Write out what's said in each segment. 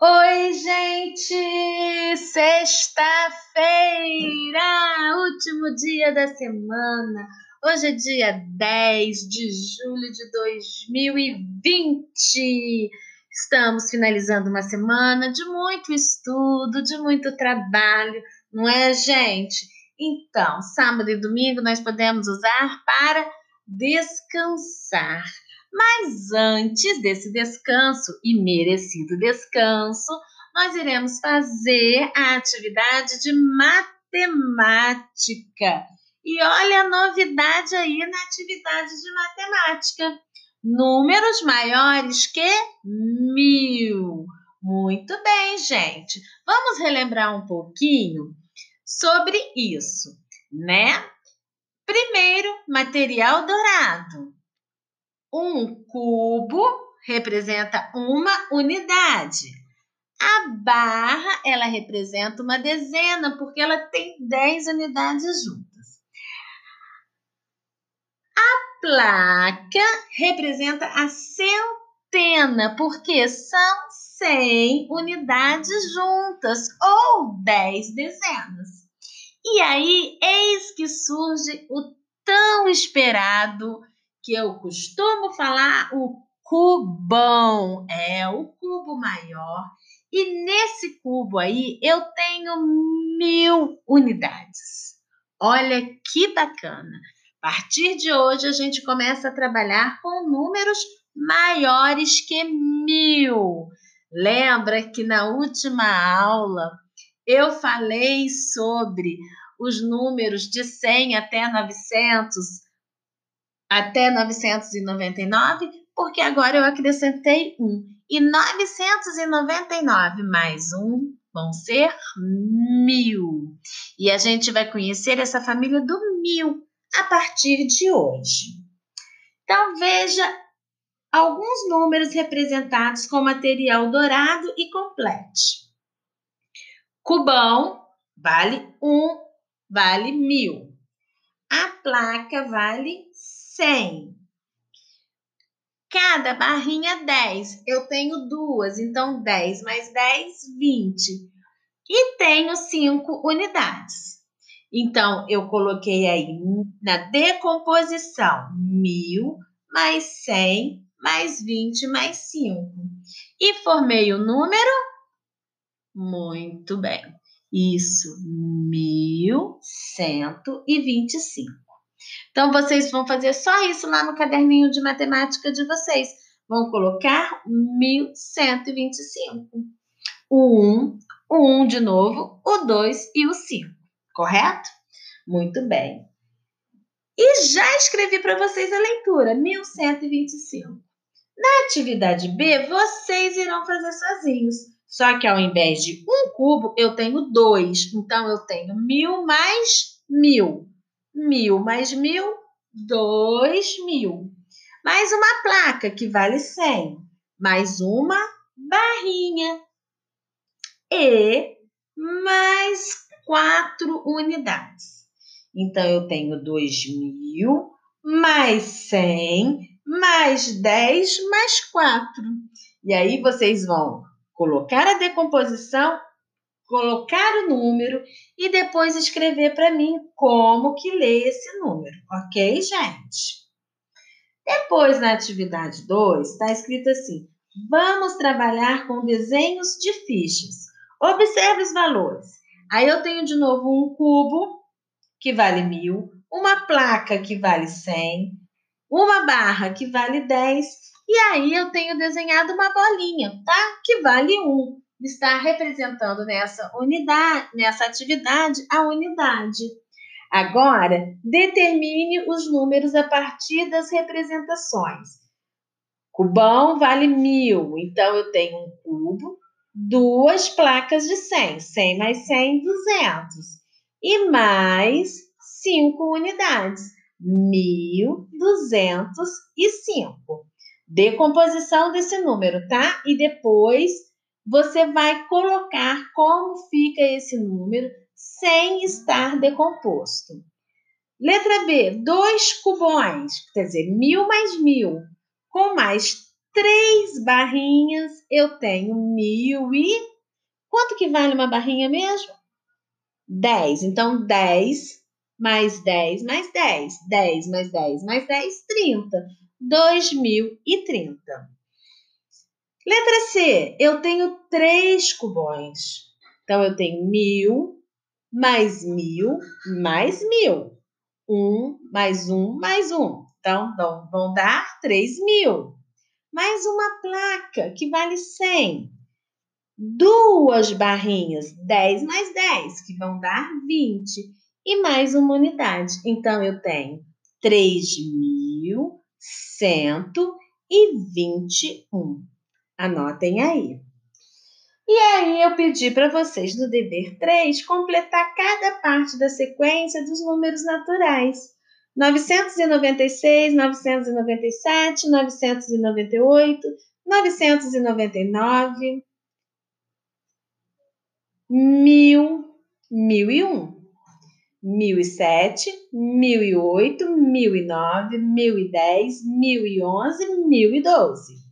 Oi, gente! Sexta-feira, último dia da semana. Hoje é dia 10 de julho de 2020. Estamos finalizando uma semana de muito estudo, de muito trabalho, não é, gente? Então, sábado e domingo nós podemos usar para descansar. Mas antes desse descanso e merecido descanso, nós iremos fazer a atividade de matemática. E olha a novidade aí na atividade de matemática: números maiores que mil. Muito bem, gente. Vamos relembrar um pouquinho sobre isso, né? Primeiro, material dourado. Um cubo representa uma unidade. A barra, ela representa uma dezena, porque ela tem 10 unidades juntas. A placa representa a centena, porque são 100 unidades juntas, ou 10 dezenas. E aí, eis que surge o tão esperado que eu costumo falar o cubão, é o cubo maior. E nesse cubo aí eu tenho mil unidades. Olha que bacana! A partir de hoje a gente começa a trabalhar com números maiores que mil. Lembra que na última aula eu falei sobre os números de 100 até 900 até 999, porque agora eu acrescentei um. E 999 mais um vão ser mil. E a gente vai conhecer essa família do mil a partir de hoje. Então, veja alguns números representados com material dourado e complete. Cubão vale um, vale mil. A placa vale 100. Cada barrinha 10. Eu tenho duas, então 10 mais 10, 20. E tenho 5 unidades. Então, eu coloquei aí na decomposição 1000 mais 100 mais 20 mais 5. E formei o número? Muito bem. Isso, 1125. Então, vocês vão fazer só isso lá no caderninho de matemática de vocês. Vão colocar 1125. O 1, o 1 de novo, o 2 e o 5, correto? Muito bem. E já escrevi para vocês a leitura, 1125. Na atividade B, vocês irão fazer sozinhos. Só que ao invés de um cubo, eu tenho dois. Então, eu tenho mil mais mil. Mil mais mil, dois mil. Mais uma placa que vale cem. Mais uma barrinha. E mais quatro unidades. Então, eu tenho dois mil, mais cem, mais dez, mais quatro. E aí, vocês vão colocar a decomposição colocar o número e depois escrever para mim como que lê esse número, ok, gente? Depois, na atividade 2, está escrito assim: vamos trabalhar com desenhos de fichas. Observe os valores. Aí eu tenho de novo um cubo, que vale mil, uma placa que vale 100, uma barra que vale 10, e aí eu tenho desenhado uma bolinha, tá? Que vale 1 está representando nessa unidade, nessa atividade, a unidade. Agora, determine os números a partir das representações. Cubão vale mil, então eu tenho um cubo, duas placas de 100, 100 mais 100, 200, e mais cinco unidades, 1.205. Decomposição desse número, tá? E depois você vai colocar como fica esse número sem estar decomposto. Letra B, dois cubões, quer dizer, mil mais mil, com mais três barrinhas, eu tenho mil e... Quanto que vale uma barrinha mesmo? 10. Então, 10 mais 10 mais 10. 10 mais 10 mais 10, 30. 2030. Letra C, eu tenho três cubões. Então, eu tenho mil mais mil mais mil. Um mais um mais um. Então, vão dar três mil. Mais uma placa que vale 100. Duas barrinhas, 10 mais 10, que vão dar 20. E mais uma unidade. Então, eu tenho 3.121. Anotem aí. E aí eu pedi para vocês no dever 3 completar cada parte da sequência dos números naturais. 996, 997, 998, 999, 1000, 1001, 1007, 1008, 1009, 1010, 1011, 1012.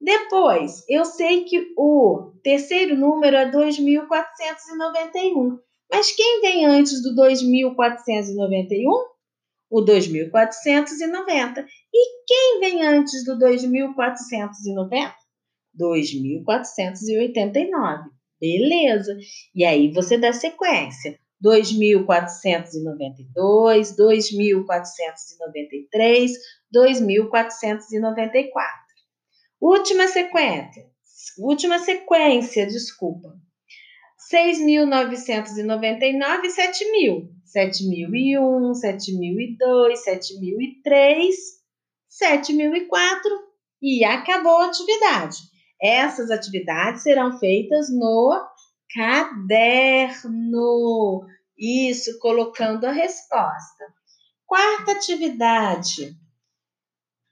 Depois, eu sei que o terceiro número é 2491. Mas quem vem antes do 2491? O 2490. E quem vem antes do 2490? 2489. Beleza. E aí você dá sequência. 2492, 2493, 2494. Última sequência. Última sequência, desculpa. 6.999 e 7.000. 7.001, 7.002, 7.003, 7.004 e acabou a atividade. Essas atividades serão feitas no caderno. Isso, colocando a resposta. Quarta atividade.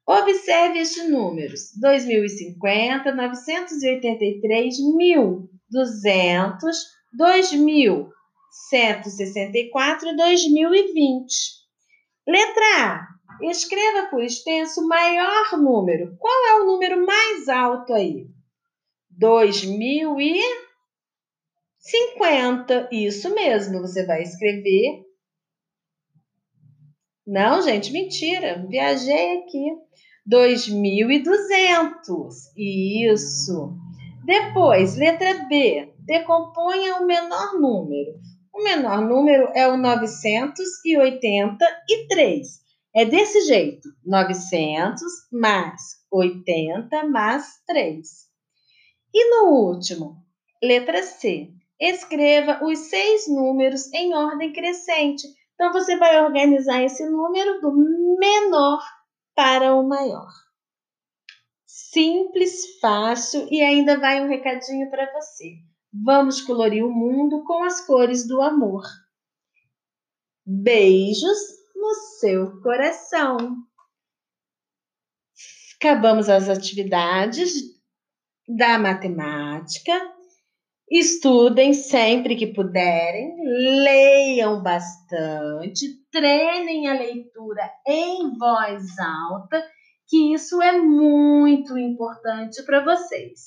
Observe estes números: 2050, 983, 1.200, 2.164 e 2020. Letra A. Escreva por extenso o maior número. Qual é o número mais alto aí? 2050. Isso mesmo, você vai escrever. Não, gente, mentira. Viajei aqui. 2.200. Isso. Depois, letra B. Decomponha o menor número. O menor número é o 983. É desse jeito: 900 mais 80 mais 3. E no último, letra C. Escreva os seis números em ordem crescente. Então, você vai organizar esse número do menor para o maior. Simples, fácil e ainda vai um recadinho para você. Vamos colorir o mundo com as cores do amor. Beijos no seu coração. Acabamos as atividades da matemática. Estudem sempre que puderem, leiam bastante, treinem a leitura em voz alta, que isso é muito importante para vocês.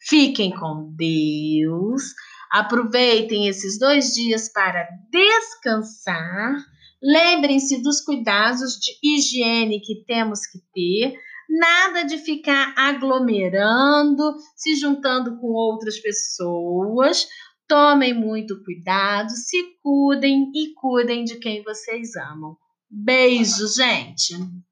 Fiquem com Deus, aproveitem esses dois dias para descansar. Lembrem-se dos cuidados de higiene que temos que ter Nada de ficar aglomerando, se juntando com outras pessoas. Tomem muito cuidado, se cuidem e cuidem de quem vocês amam. Beijo, gente!